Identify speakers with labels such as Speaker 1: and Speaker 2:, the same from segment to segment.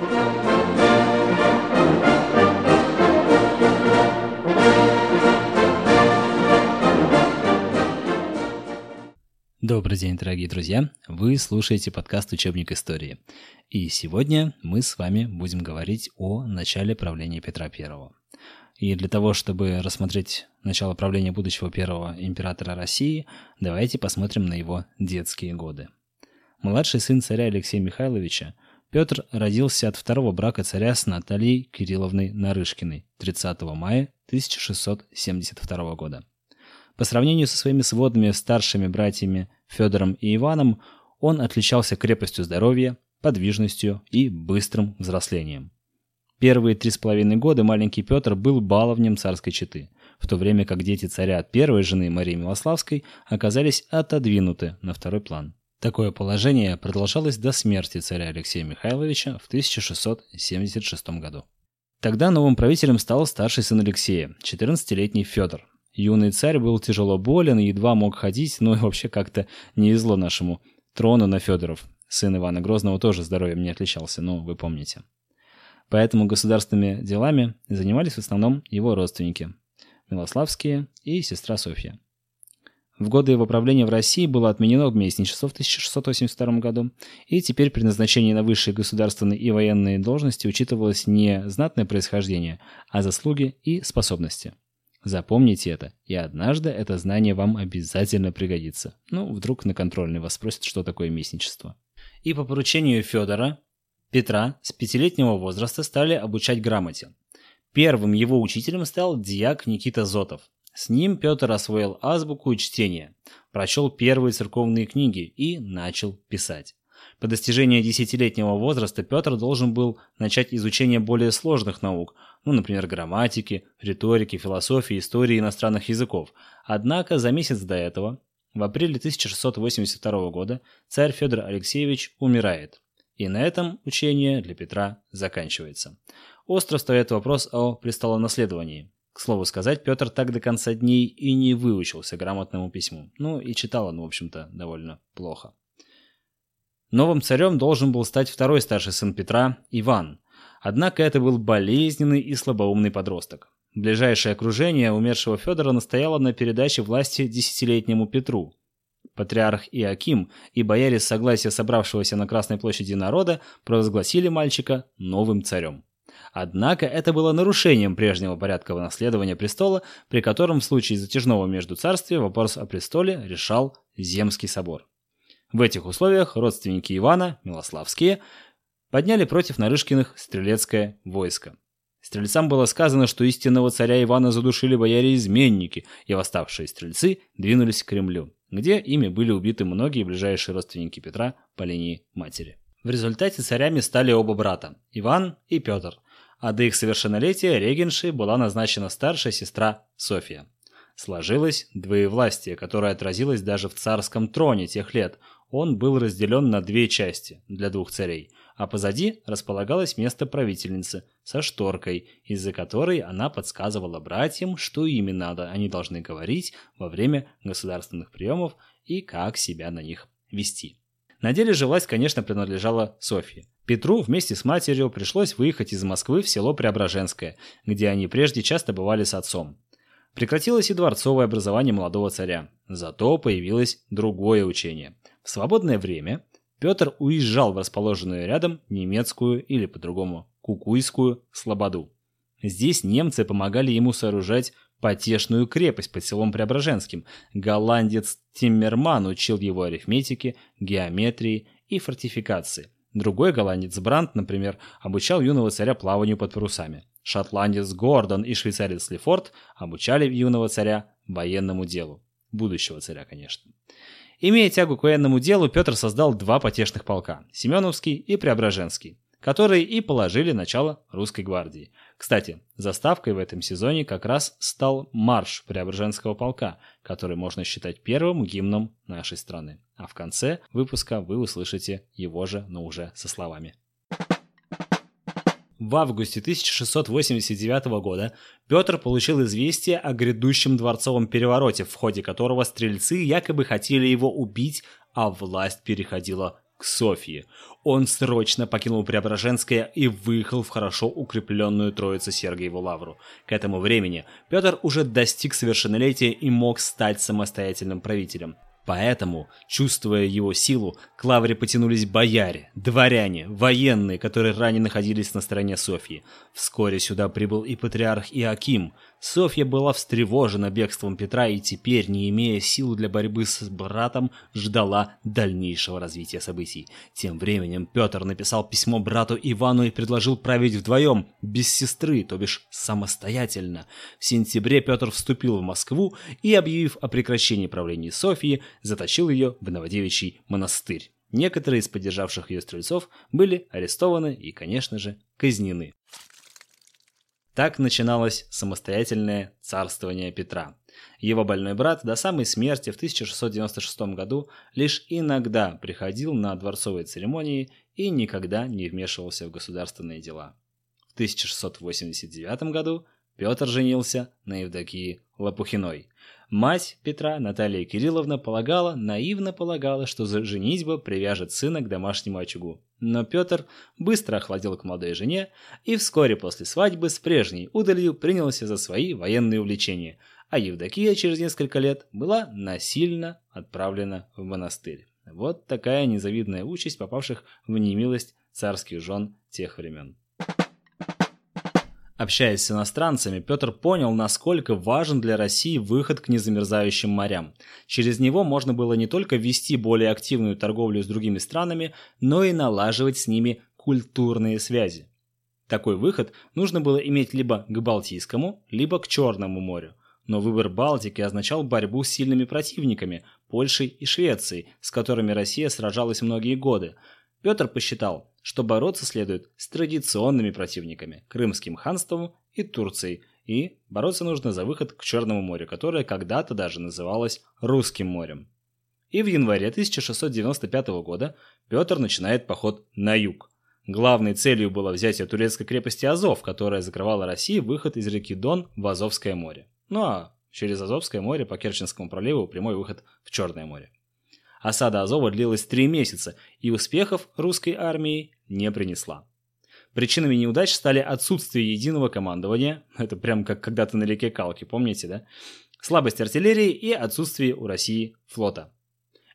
Speaker 1: Добрый день, дорогие друзья! Вы слушаете подкаст «Учебник истории». И сегодня мы с вами будем говорить о начале правления Петра I. И для того, чтобы рассмотреть начало правления будущего первого императора России, давайте посмотрим на его детские годы. Младший сын царя Алексея Михайловича, Петр родился от второго брака царя с Натальей Кирилловной Нарышкиной 30 мая 1672 года. По сравнению со своими сводными старшими братьями Федором и Иваном, он отличался крепостью здоровья, подвижностью и быстрым взрослением. Первые три с половиной года маленький Петр был баловнем царской четы, в то время как дети царя от первой жены Марии Милославской оказались отодвинуты на второй план. Такое положение продолжалось до смерти царя Алексея Михайловича в 1676 году. Тогда новым правителем стал старший сын Алексея, 14-летний Федор. Юный царь был тяжело болен и едва мог ходить, но и вообще как-то не изло нашему трону на Федоров. Сын Ивана Грозного тоже здоровьем не отличался, ну, вы помните. Поэтому государственными делами занимались в основном его родственники – Милославские и сестра Софья. В годы его правления в России было отменено местничество в 1682 году, и теперь при назначении на высшие государственные и военные должности учитывалось не знатное происхождение, а заслуги и способности. Запомните это, и однажды это знание вам обязательно пригодится. Ну, вдруг на контрольный вас спросят, что такое местничество. И по поручению Федора Петра с пятилетнего возраста стали обучать грамоте. Первым его учителем стал дьяк Никита Зотов. С ним Петр освоил азбуку и чтение, прочел первые церковные книги и начал писать. По достижении десятилетнего возраста Петр должен был начать изучение более сложных наук, ну, например, грамматики, риторики, философии, истории иностранных языков. Однако за месяц до этого, в апреле 1682 года, царь Федор Алексеевич умирает. И на этом учение для Петра заканчивается. Остро стоит вопрос о престолонаследовании. К слову сказать, Петр так до конца дней и не выучился грамотному письму. Ну и читал он, в общем-то, довольно плохо. Новым царем должен был стать второй старший сын Петра, Иван. Однако это был болезненный и слабоумный подросток. Ближайшее окружение умершего Федора настояло на передаче власти десятилетнему Петру, Патриарх Иаким и бояре с согласия собравшегося на Красной площади народа провозгласили мальчика новым царем. Однако это было нарушением прежнего порядка наследования престола, при котором в случае затяжного между царствия вопрос о престоле решал Земский собор. В этих условиях родственники Ивана, Милославские, подняли против Нарышкиных стрелецкое войско. Стрельцам было сказано, что истинного царя Ивана задушили бояре-изменники, и восставшие стрельцы двинулись к Кремлю где ими были убиты многие ближайшие родственники Петра по линии матери. В результате царями стали оба брата – Иван и Петр, а до их совершеннолетия регеншей была назначена старшая сестра София. Сложилось двоевластие, которое отразилось даже в царском троне тех лет. Он был разделен на две части для двух царей, а позади располагалось место правительницы со шторкой, из-за которой она подсказывала братьям, что именно они должны говорить во время государственных приемов и как себя на них вести. На деле же власть, конечно, принадлежала Софье. Петру вместе с матерью пришлось выехать из Москвы в село Преображенское, где они прежде часто бывали с отцом. Прекратилось и дворцовое образование молодого царя, зато появилось другое учение. В свободное время Петр уезжал в расположенную рядом немецкую или по-другому Кукуйскую слободу. Здесь немцы помогали ему сооружать потешную крепость под селом Преображенским. Голландец Тиммерман учил его арифметике, геометрии и фортификации. Другой голландец Брандт, например, обучал юного царя плаванию под парусами. Шотландец Гордон и швейцарец Лефорт обучали юного царя военному делу. Будущего царя, конечно. Имея тягу к военному делу, Петр создал два потешных полка – Семеновский и Преображенский, которые и положили начало русской гвардии. Кстати, заставкой в этом сезоне как раз стал марш Преображенского полка, который можно считать первым гимном нашей страны. А в конце выпуска вы услышите его же, но уже со словами. В августе 1689 года Петр получил известие о грядущем дворцовом перевороте, в ходе которого стрельцы якобы хотели его убить, а власть переходила к Софии. Он срочно покинул Преображенское и выехал в хорошо укрепленную Троицу Сергиеву Лавру. К этому времени Петр уже достиг совершеннолетия и мог стать самостоятельным правителем. Поэтому, чувствуя его силу, к лавре потянулись бояре, дворяне, военные, которые ранее находились на стороне Софьи. Вскоре сюда прибыл и патриарх Иаким. Софья была встревожена бегством Петра и теперь, не имея сил для борьбы с братом, ждала дальнейшего развития событий. Тем временем Петр написал письмо брату Ивану и предложил править вдвоем, без сестры, то бишь самостоятельно. В сентябре Петр вступил в Москву и, объявив о прекращении правления Софьи, заточил ее в Новодевичий монастырь. Некоторые из поддержавших ее стрельцов были арестованы и, конечно же, казнены. Так начиналось самостоятельное царствование Петра. Его больной брат до самой смерти в 1696 году лишь иногда приходил на дворцовые церемонии и никогда не вмешивался в государственные дела. В 1689 году Петр женился на Евдокии Лопухиной, Мать Петра, Наталья Кирилловна, полагала, наивно полагала, что за женитьба привяжет сына к домашнему очагу. Но Петр быстро охладил к молодой жене и вскоре после свадьбы с прежней удалью принялся за свои военные увлечения, а Евдокия через несколько лет была насильно отправлена в монастырь. Вот такая незавидная участь попавших в немилость царских жен тех времен. Общаясь с иностранцами, Петр понял, насколько важен для России выход к незамерзающим морям. Через него можно было не только вести более активную торговлю с другими странами, но и налаживать с ними культурные связи. Такой выход нужно было иметь либо к Балтийскому, либо к Черному морю. Но выбор Балтики означал борьбу с сильными противниками – Польшей и Швецией, с которыми Россия сражалась многие годы. Петр посчитал, что бороться следует с традиционными противниками – Крымским ханством и Турцией, и бороться нужно за выход к Черному морю, которое когда-то даже называлось Русским морем. И в январе 1695 года Петр начинает поход на юг. Главной целью было взятие турецкой крепости Азов, которая закрывала России выход из реки Дон в Азовское море. Ну а через Азовское море по Керченскому проливу прямой выход в Черное море. Осада Азова длилась три месяца и успехов русской армии не принесла. Причинами неудач стали отсутствие единого командования, это прям как когда-то на реке Калки, помните, да? Слабость артиллерии и отсутствие у России флота.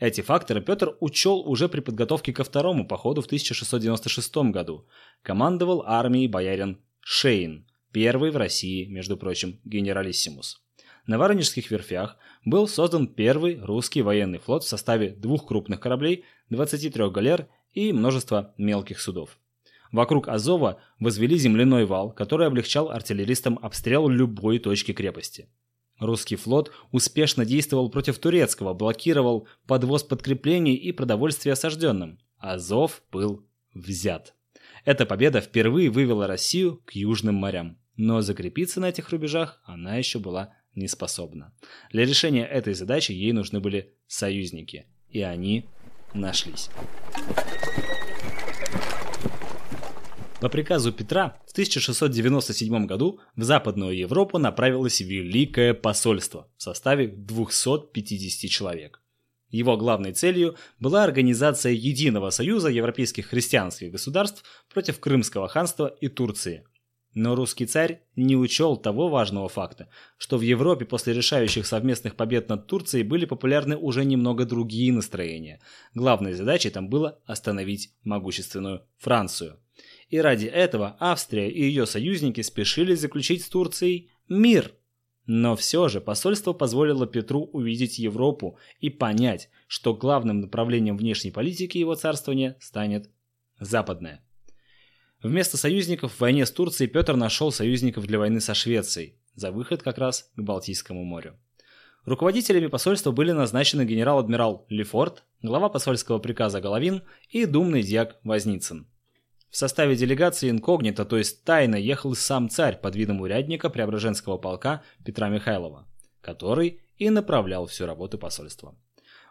Speaker 1: Эти факторы Петр учел уже при подготовке ко второму походу в 1696 году. Командовал армией боярин Шейн, первый в России, между прочим, генералиссимус на Воронежских верфях был создан первый русский военный флот в составе двух крупных кораблей, 23 галер и множества мелких судов. Вокруг Азова возвели земляной вал, который облегчал артиллеристам обстрел любой точки крепости. Русский флот успешно действовал против турецкого, блокировал подвоз подкреплений и продовольствия осажденным. Азов был взят. Эта победа впервые вывела Россию к южным морям. Но закрепиться на этих рубежах она еще была не способна. Для решения этой задачи ей нужны были союзники, и они нашлись. По приказу Петра в 1697 году в Западную Европу направилось Великое посольство в составе 250 человек. Его главной целью была организация единого союза европейских христианских государств против Крымского ханства и Турции – но русский царь не учел того важного факта, что в Европе после решающих совместных побед над Турцией были популярны уже немного другие настроения. Главной задачей там было остановить могущественную Францию. И ради этого Австрия и ее союзники спешили заключить с Турцией мир. Но все же посольство позволило Петру увидеть Европу и понять, что главным направлением внешней политики его царствования станет западное. Вместо союзников в войне с Турцией Петр нашел союзников для войны со Швецией, за выход как раз к Балтийскому морю. Руководителями посольства были назначены генерал-адмирал Лефорт, глава посольского приказа Головин и думный дьяк Возницын. В составе делегации инкогнито, то есть тайно, ехал сам царь под видом урядника Преображенского полка Петра Михайлова, который и направлял всю работу посольства.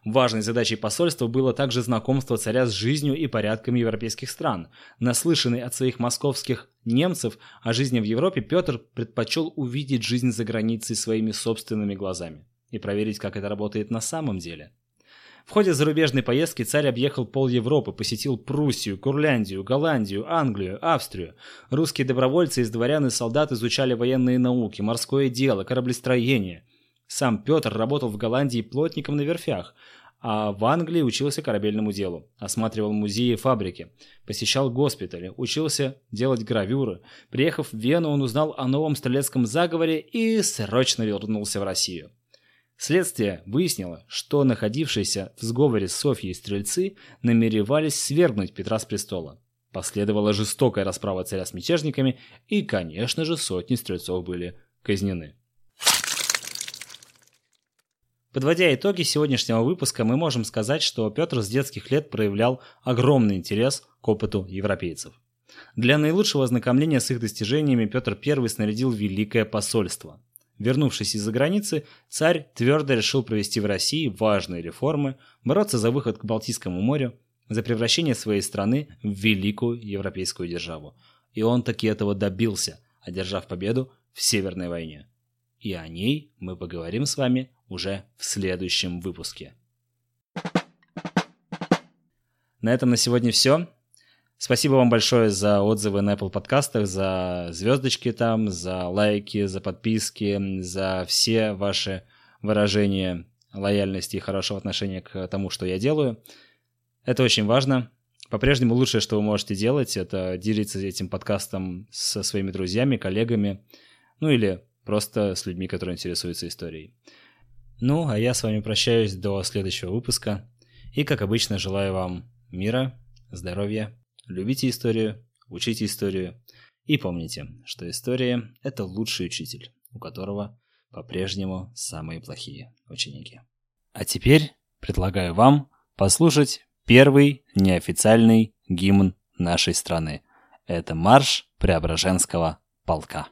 Speaker 1: Важной задачей посольства было также знакомство царя с жизнью и порядками европейских стран. Наслышанный от своих московских немцев о жизни в Европе, Петр предпочел увидеть жизнь за границей своими собственными глазами и проверить, как это работает на самом деле. В ходе зарубежной поездки царь объехал пол Европы, посетил Пруссию, Курляндию, Голландию, Англию, Австрию. Русские добровольцы из дворян и солдат изучали военные науки, морское дело, кораблестроение. Сам Петр работал в Голландии плотником на верфях, а в Англии учился корабельному делу, осматривал музеи и фабрики, посещал госпитали, учился делать гравюры. Приехав в Вену, он узнал о новом стрелецком заговоре и срочно вернулся в Россию. Следствие выяснило, что находившиеся в сговоре с Софьей стрельцы намеревались свергнуть Петра с престола. Последовала жестокая расправа царя с мятежниками, и, конечно же, сотни стрельцов были казнены. Подводя итоги сегодняшнего выпуска, мы можем сказать, что Петр с детских лет проявлял огромный интерес к опыту европейцев. Для наилучшего ознакомления с их достижениями Петр I снарядил Великое посольство. Вернувшись из-за границы, царь твердо решил провести в России важные реформы, бороться за выход к Балтийскому морю, за превращение своей страны в великую европейскую державу. И он таки этого добился, одержав победу в Северной войне. И о ней мы поговорим с вами уже в следующем выпуске. На этом на сегодня все. Спасибо вам большое за отзывы на Apple подкастах, за звездочки там, за лайки, за подписки, за все ваши выражения лояльности и хорошего отношения к тому, что я делаю. Это очень важно. По-прежнему лучшее, что вы можете делать, это делиться этим подкастом со своими друзьями, коллегами, ну или просто с людьми, которые интересуются историей. Ну, а я с вами прощаюсь до следующего выпуска. И, как обычно, желаю вам мира, здоровья, любите историю, учите историю. И помните, что история – это лучший учитель, у которого по-прежнему самые плохие ученики. А теперь предлагаю вам послушать первый неофициальный гимн нашей страны. Это марш Преображенского полка.